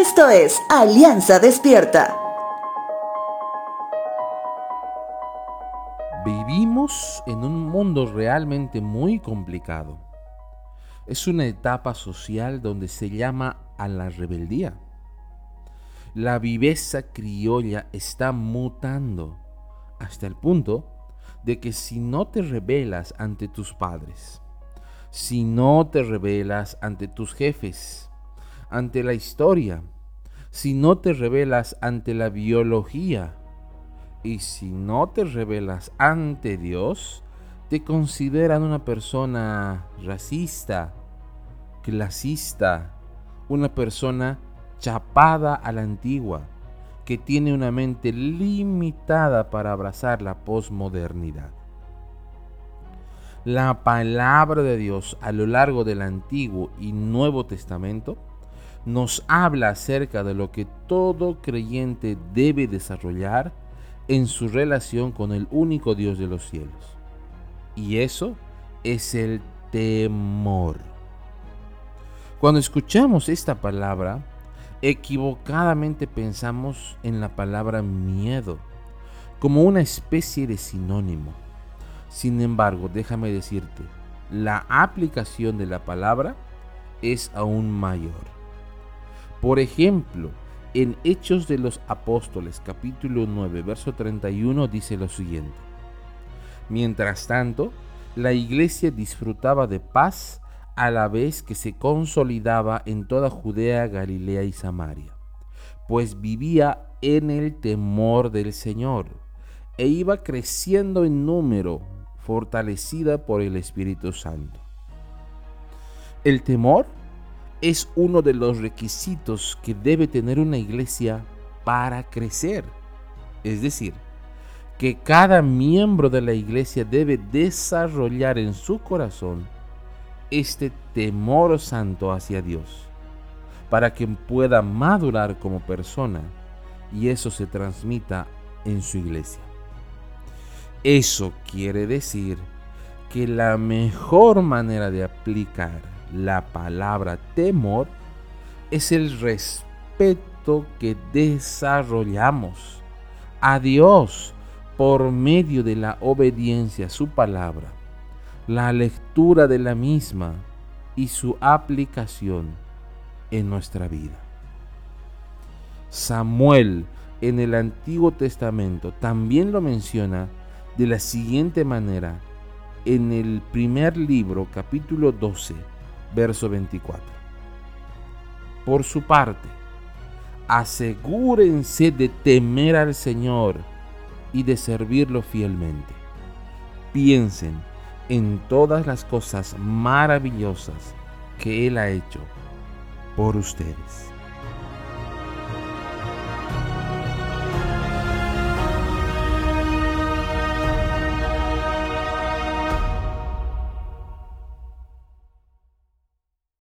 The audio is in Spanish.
Esto es Alianza Despierta. Vivimos en un mundo realmente muy complicado. Es una etapa social donde se llama a la rebeldía. La viveza criolla está mutando hasta el punto de que si no te rebelas ante tus padres, si no te rebelas ante tus jefes, ante la historia, si no te revelas ante la biología y si no te revelas ante Dios, te consideran una persona racista, clasista, una persona chapada a la antigua, que tiene una mente limitada para abrazar la posmodernidad. La palabra de Dios a lo largo del Antiguo y Nuevo Testamento nos habla acerca de lo que todo creyente debe desarrollar en su relación con el único Dios de los cielos. Y eso es el temor. Cuando escuchamos esta palabra, equivocadamente pensamos en la palabra miedo como una especie de sinónimo. Sin embargo, déjame decirte, la aplicación de la palabra es aún mayor. Por ejemplo, en Hechos de los Apóstoles capítulo 9, verso 31 dice lo siguiente. Mientras tanto, la iglesia disfrutaba de paz a la vez que se consolidaba en toda Judea, Galilea y Samaria, pues vivía en el temor del Señor e iba creciendo en número, fortalecida por el Espíritu Santo. El temor es uno de los requisitos que debe tener una iglesia para crecer. Es decir, que cada miembro de la iglesia debe desarrollar en su corazón este temor santo hacia Dios, para que pueda madurar como persona y eso se transmita en su iglesia. Eso quiere decir que la mejor manera de aplicar la palabra temor es el respeto que desarrollamos a Dios por medio de la obediencia a su palabra, la lectura de la misma y su aplicación en nuestra vida. Samuel en el Antiguo Testamento también lo menciona de la siguiente manera en el primer libro, capítulo 12, verso 24. Por su parte, asegúrense de temer al Señor y de servirlo fielmente. Piensen en todas las cosas maravillosas que Él ha hecho por ustedes.